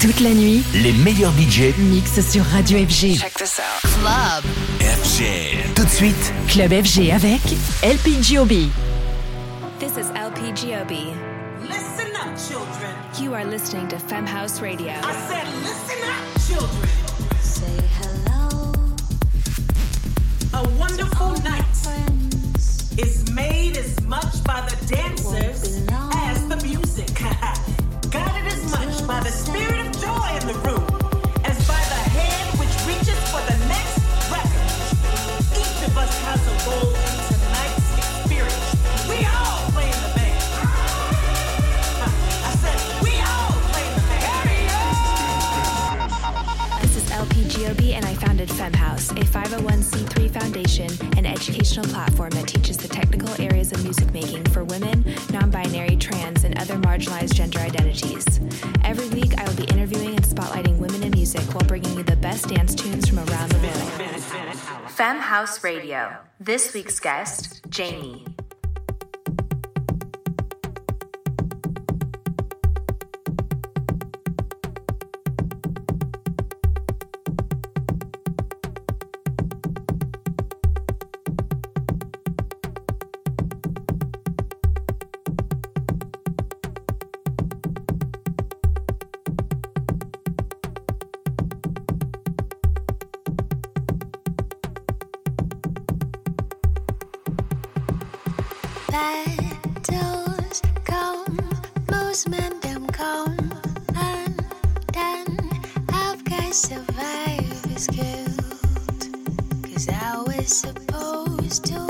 Toute la nuit, Les meilleurs budgets mix sur Radio FG. Check this out. Club. FG. Tout de suite, Club FG avec LPGOB. This is LPGOB. Listen up, children. You are listening to Femhouse Radio. I said, listen up, children. Say hello, A wonderful night is made as much by the dancers as the music. As much by the spirit of joy in the room as by the hand which reaches for the founded Femme House, a 501c3 foundation and educational platform that teaches the technical areas of music making for women, non binary, trans, and other marginalized gender identities. Every week, I will be interviewing and spotlighting women in music while bringing you the best dance tunes from around the world. Femme House Radio. This week's guest, Jamie. To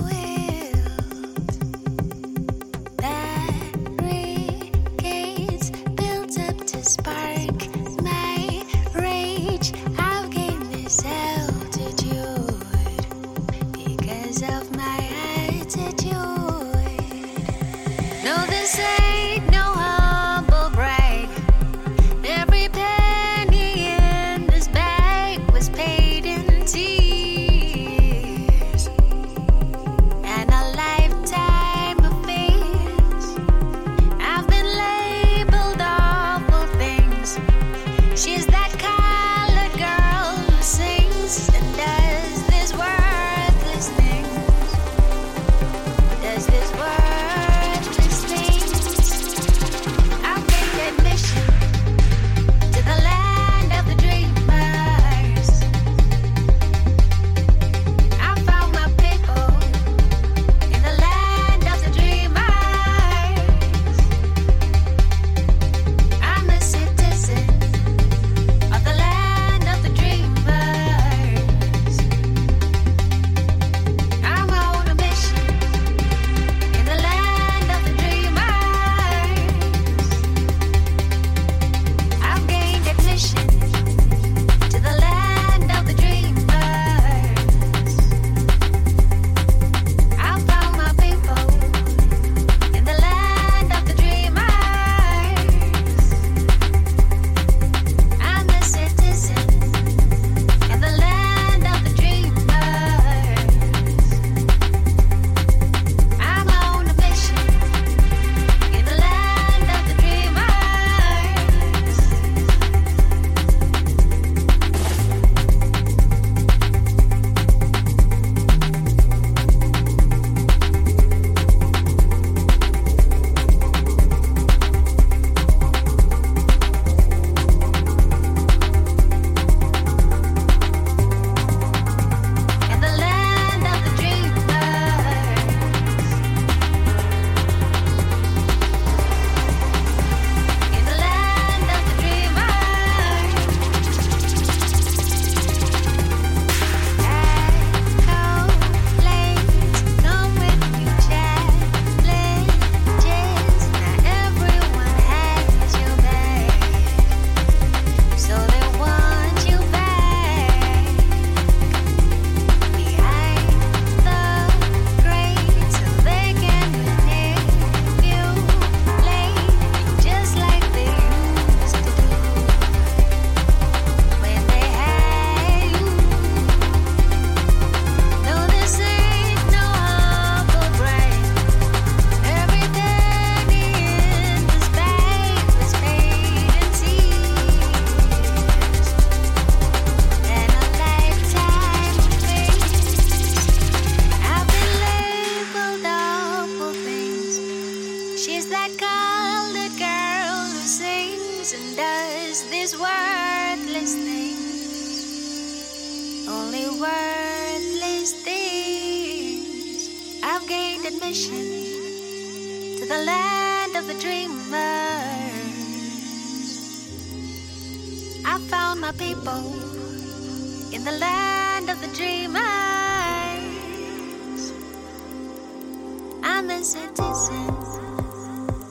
human citizens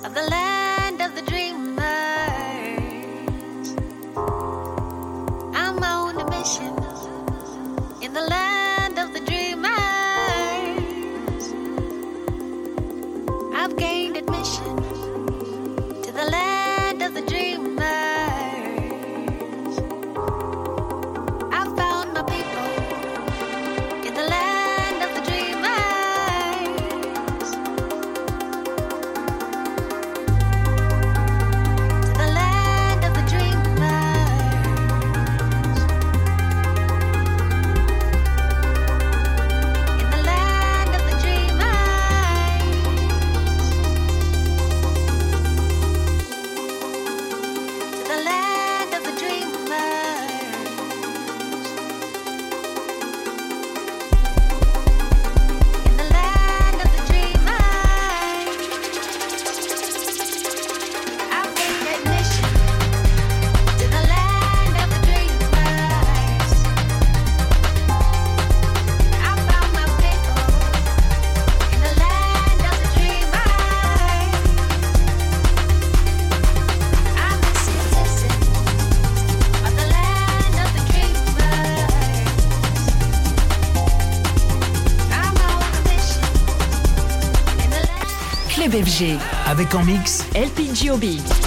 of the land of the dreamers. I'm on a mission in the land. Avec en mix LPGOB.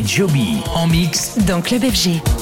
Joby en mix Dans Club FG.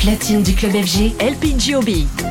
Platine du club FG, LPGOB.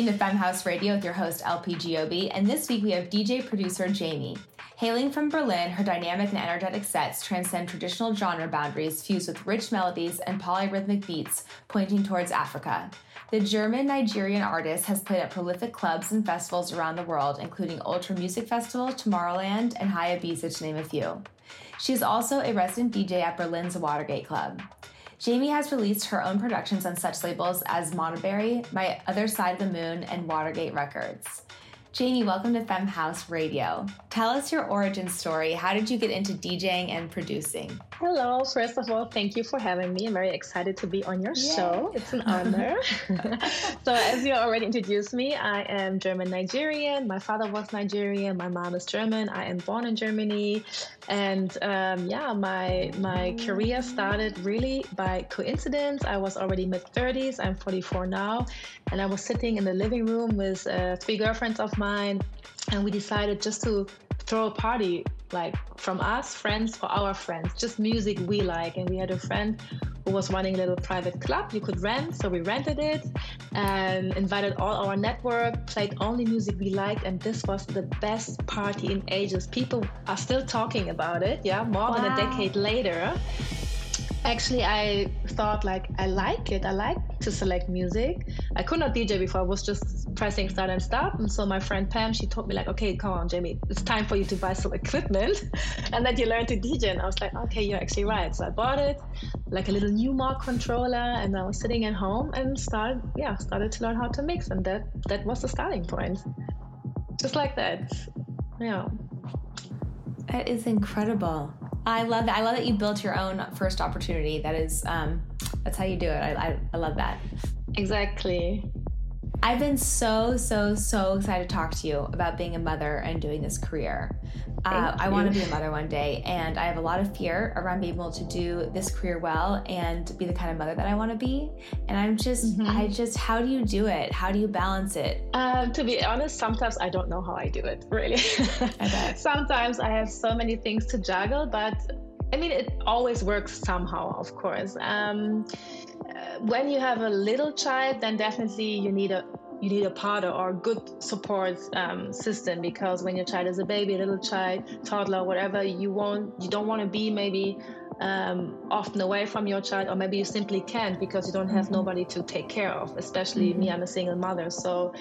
Listening to Femme House Radio with your host LP Giobbi, and this week we have DJ producer Jamie. Hailing from Berlin, her dynamic and energetic sets transcend traditional genre boundaries fused with rich melodies and polyrhythmic beats pointing towards Africa. The German Nigerian artist has played at prolific clubs and festivals around the world, including Ultra Music Festival, Tomorrowland, and Hï Ibiza, to name a few. She is also a resident DJ at Berlin's Watergate Club. Jamie has released her own productions on such labels as Monoberry, My Other Side of the Moon, and Watergate Records. Jamie, welcome to Femme House Radio. Tell us your origin story. How did you get into DJing and producing? Hello. First of all, thank you for having me. I'm very excited to be on your Yay. show. It's an honor. so, as you already introduced me, I am German Nigerian. My father was Nigerian. My mom is German. I am born in Germany, and um, yeah, my my career started really by coincidence. I was already mid 30s. I'm 44 now, and I was sitting in the living room with uh, three girlfriends of mine, and we decided just to throw a party like from us friends for our friends. Just music we like. And we had a friend who was running a little private club. You could rent so we rented it and invited all our network played only music we liked and this was the best party in ages. People are still talking about it yeah more than a decade later actually i thought like i like it. I like to select music. I could not dj before. I was just pressing start and stop. And so my friend pam she told me like okay come on jamie. It's time for you to buy some equipment. And then you learn to dj and i was like okay you're actually right. So i bought it like a little Numark controller. And i was sitting at home and started yeah started to learn how to mix. And that that was the starting point. Just like that. Yeah. That is incredible. I love that. I love that you built your own first opportunity. That is, um, that's how you do it. I, I, I love that. exactly I've been so, so, so excited to talk to you about being a mother and doing this career. Uh, I want to be a mother one day, and I have a lot of fear around being able to do this career well and be the kind of mother that I want to be. And I'm just, Mhm. I just, how do you do it? How do you balance it? Um, to be honest, sometimes I don't know how I do it, really. I sometimes I have so many things to juggle, but I mean, it always works somehow, of course. Um, uh, when you have a little child, then definitely you need a you need a partner or a good support um, system because when your child is a baby, a little child, toddler, whatever, you won't, you don't want to be maybe um, often away from your child, or maybe you simply can't because you don't have nobody to take care of. Especially me, I'm a single mother, so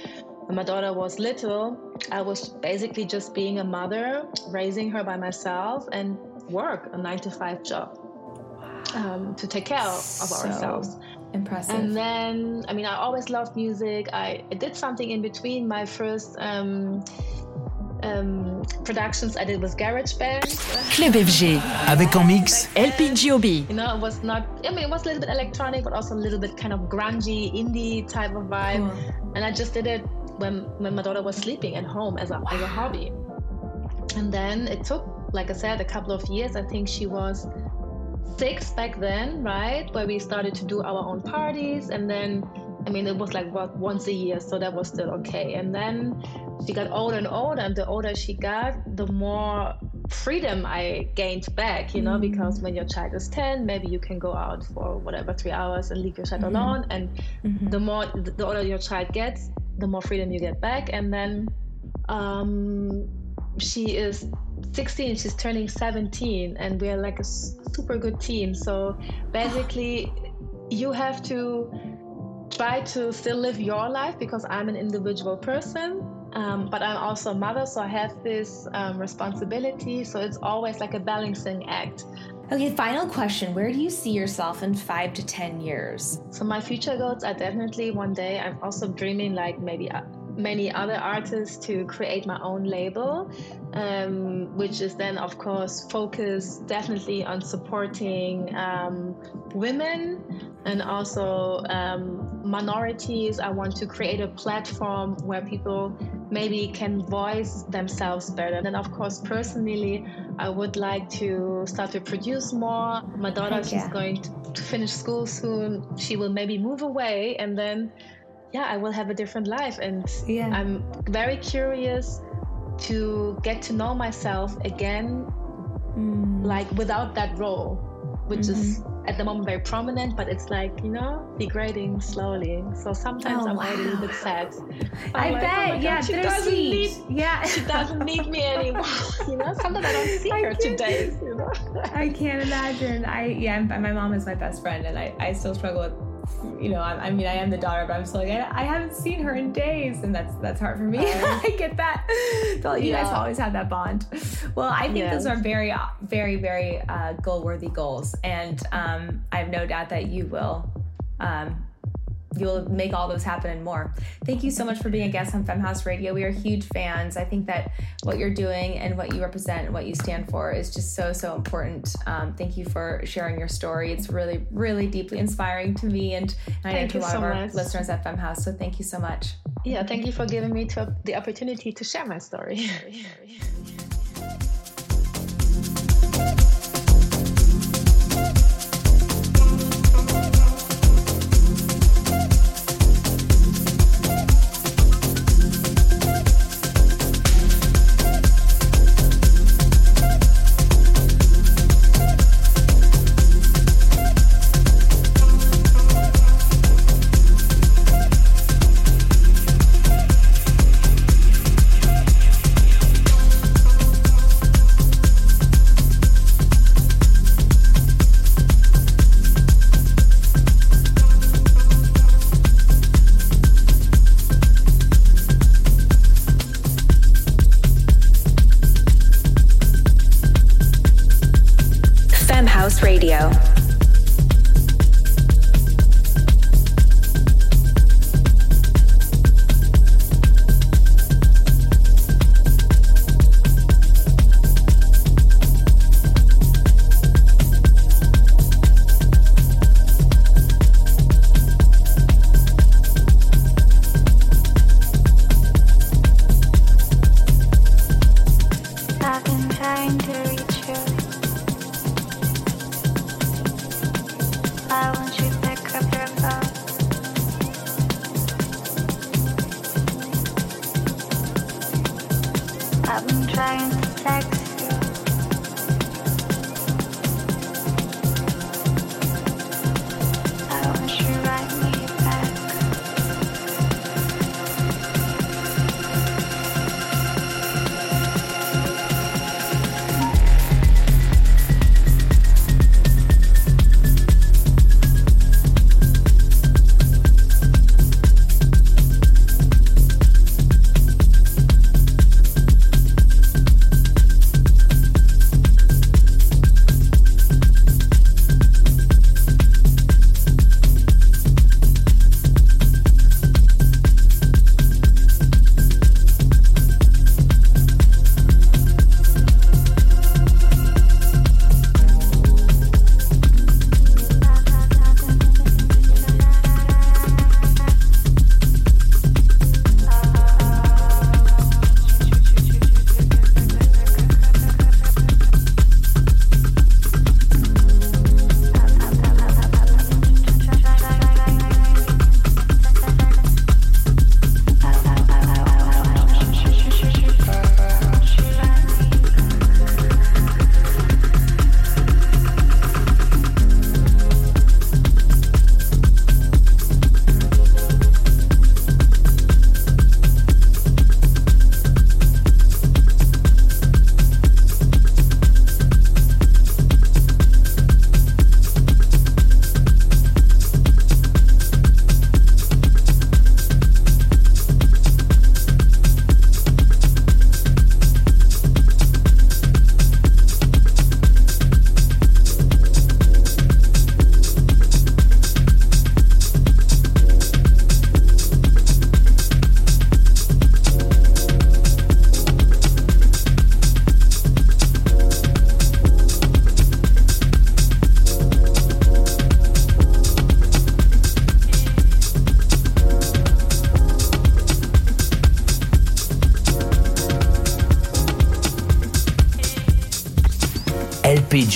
when my daughter was little, I was basically just being a mother, raising her by myself, and work a nine to five job um, to take care of So ourselves. Impressive. And then, I mean, I always loved music. I, I did something in between. My first um, um, productions I did was GarageBand. Club FG. Avec en mix LP Giobbi. You know, it was not, I mean, it was a little bit electronic, but also a little bit kind of grungy, indie type of vibe. And I just did it when, when my daughter was sleeping at home as a, as a hobby. And then it took, like I said, a couple of years. I think she was six back then, right? Where we started to do our own parties. And then, I mean, it was like what, once a year, so that was still okay. And then she got older and older. And the older she got, the more freedom I gained back, you know, mm. because when your child is 10, maybe you can go out for whatever, three hours and leave your child mm-hmm. alone. And mm-hmm. the more, the older your child gets, the more freedom you get back. And then, um, she is 16 she's turning 17 and we're like a super good team so basically you have to try to still live your life because i'm an individual person um, but i'm also a mother so i have this um, responsibility so it's always like a balancing act okay, final question. Where do you see yourself in five to 10 years? So my future goals are definitely one day. I'm also dreaming, like maybe uh, many other artists, to create my own label, um, which is then, of course, focused definitely on supporting um, women and also um, minorities. I want to create a platform where people maybe can voice themselves better. And of course, personally, I would like to start to produce more. My daughter, Heck she's yeah. going to, to finish school soon. She will maybe move away and then, yeah, I will have a different life. And Yeah. I'm very curious to get to know myself again, Mm. like without that role, which is Mm-hmm. at the moment very prominent, but it's like, you know, degrading slowly. So sometimes Oh, I'm already a little bit sad. I like, bet. oh God, yeah, she doesn't need yeah. she doesn't need me anymore. You know, sometimes I don't see I her today. You know, I can't imagine. I yeah, my mom is my best friend, and I, I still struggle with. You know, I, I mean, I am the daughter, but I'm still like I, I haven't seen her in days, and that's that's hard for me. I get that. So you guys always have that bond. Well, I think those are very, uh, very, very uh, goal-worthy goals, and um, I have no doubt that you will. Um, you'll make all those happen and more. Thank you so much for being a guest on Femme House Radio. We are huge fans. I think that what you're doing and what you represent and what you stand for is just so so important. Um, thank you for sharing your story. It's really really deeply inspiring to me and I know to a lot so of our much. listeners at Femme House. So thank you so much. Yeah, thank you for giving me to, the opportunity to share my story.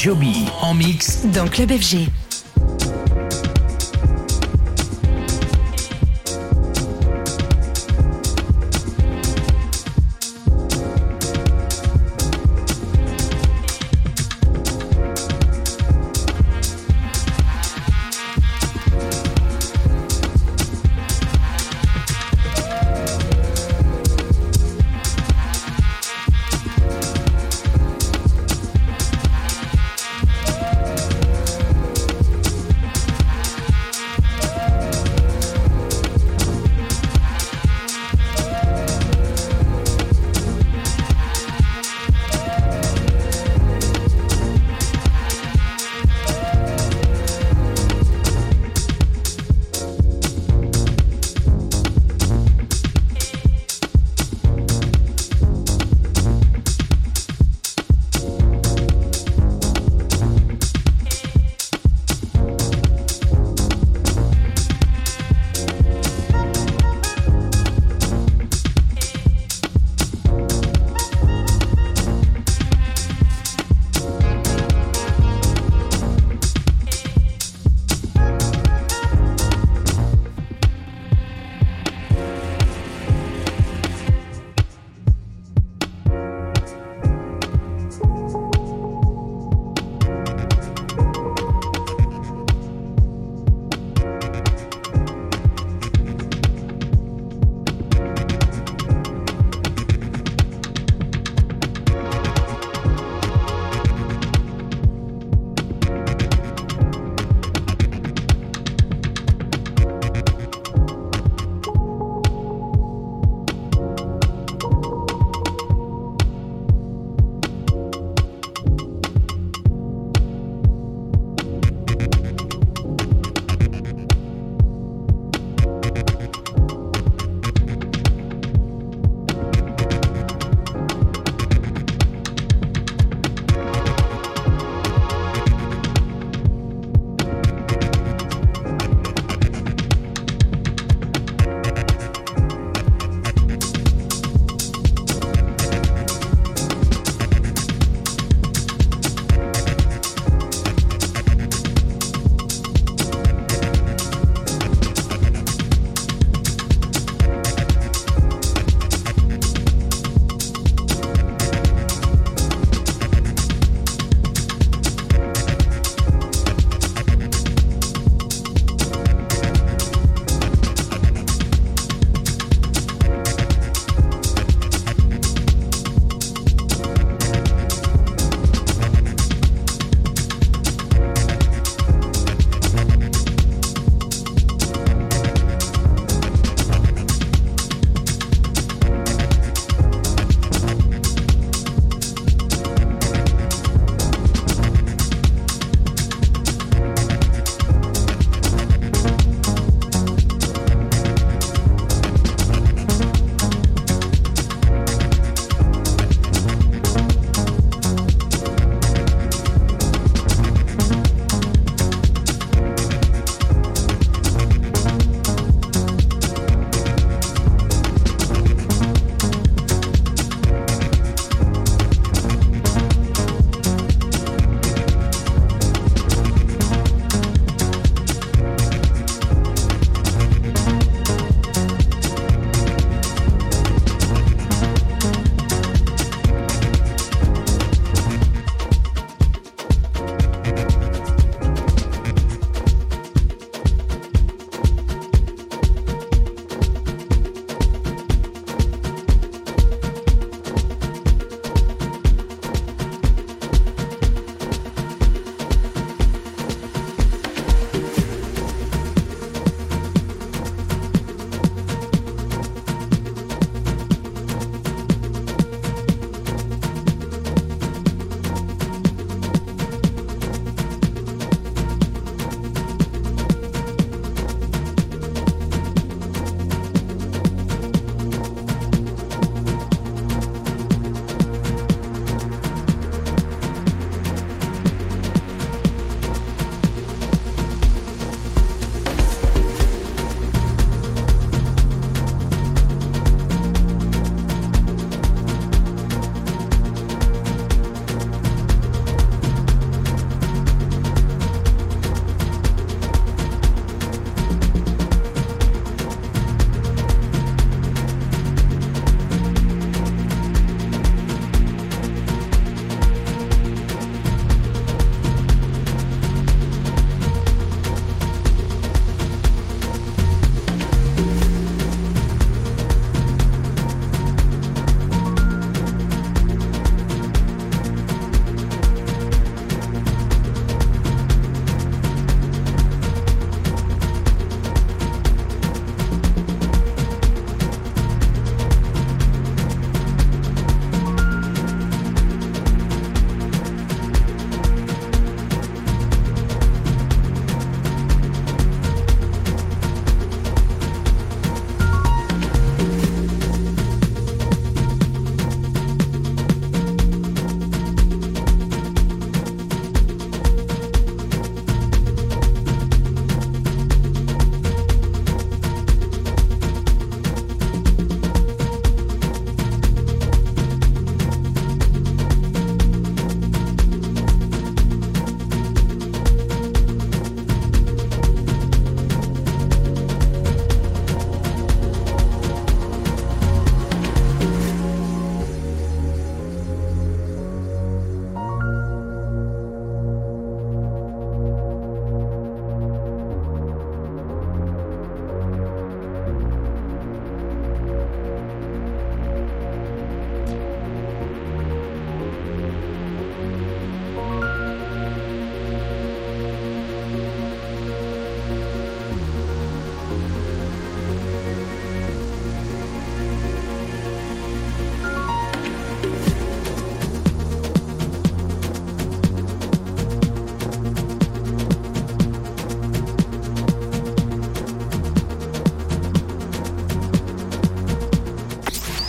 Joby en mix Dans Club FG.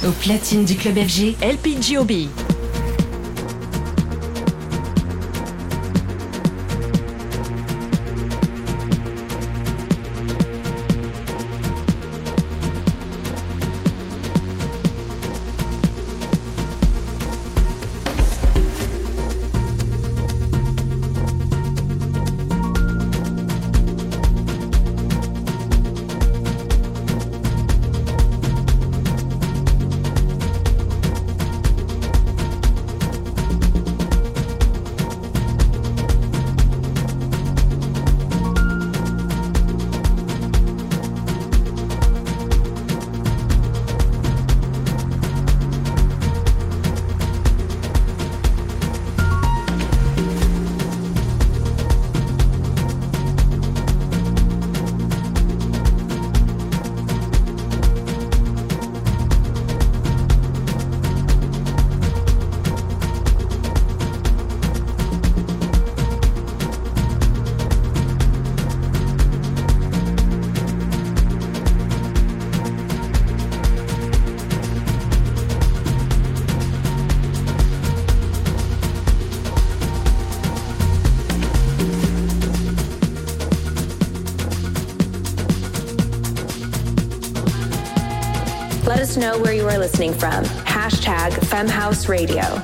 Au platine du club FG, LPGOB. Know where you are listening from. Hashtag Femme House Radio.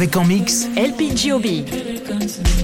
Avec en mix LPGOB.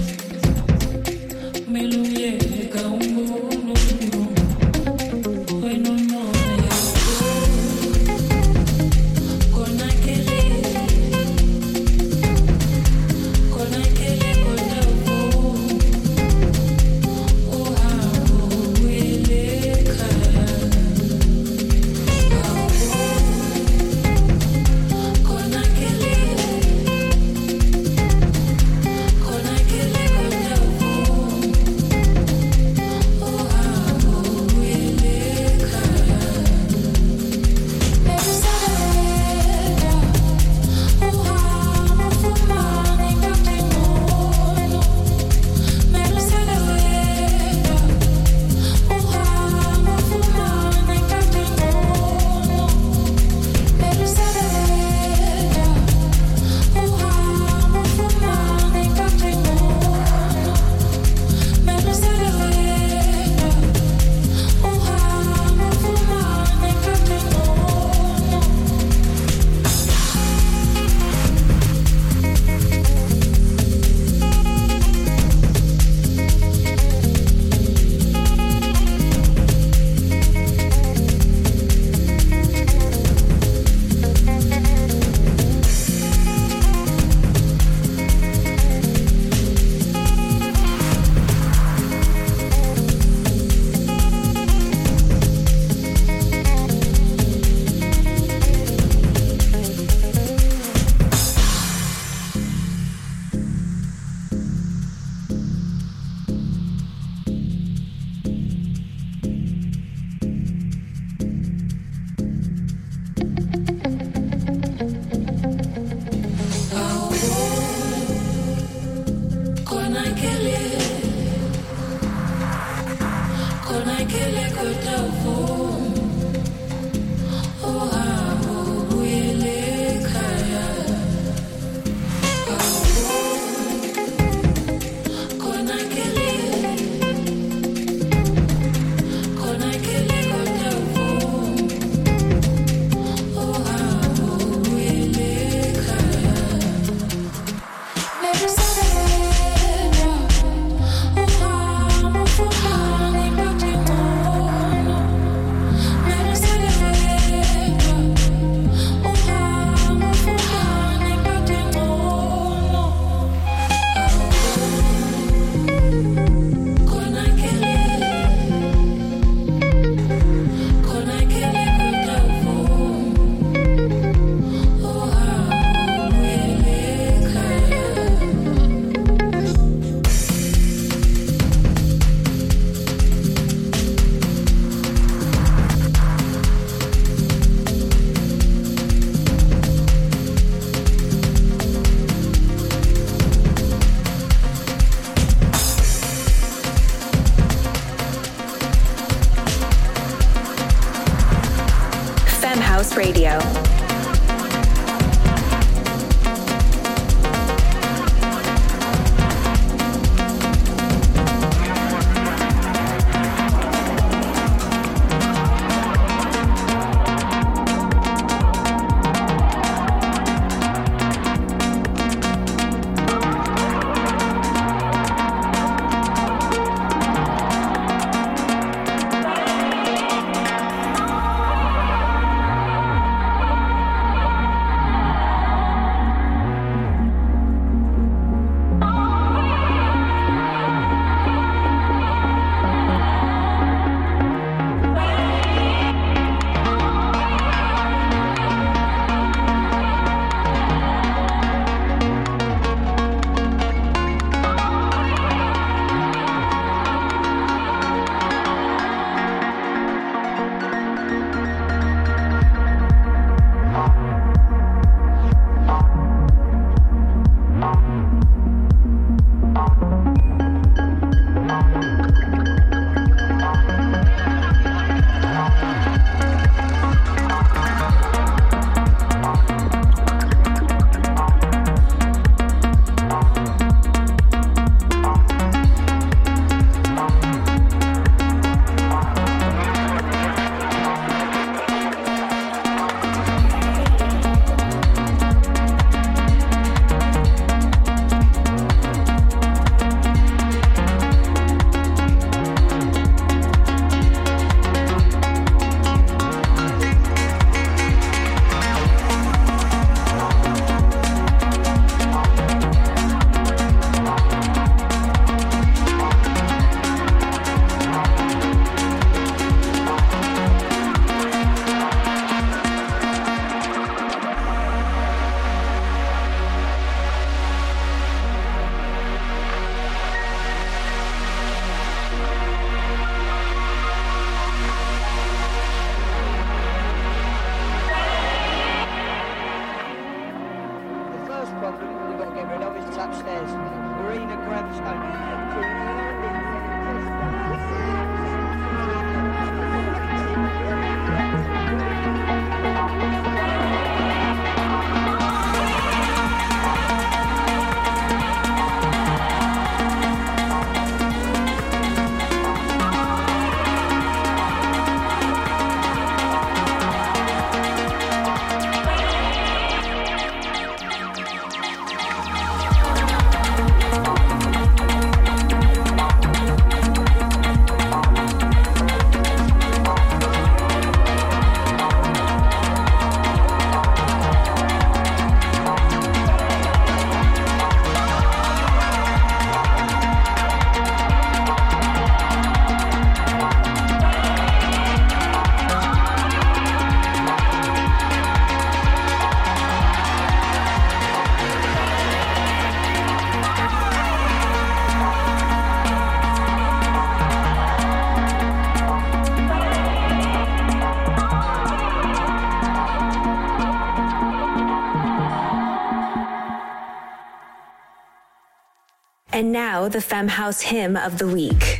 The Femme House hymn of the week.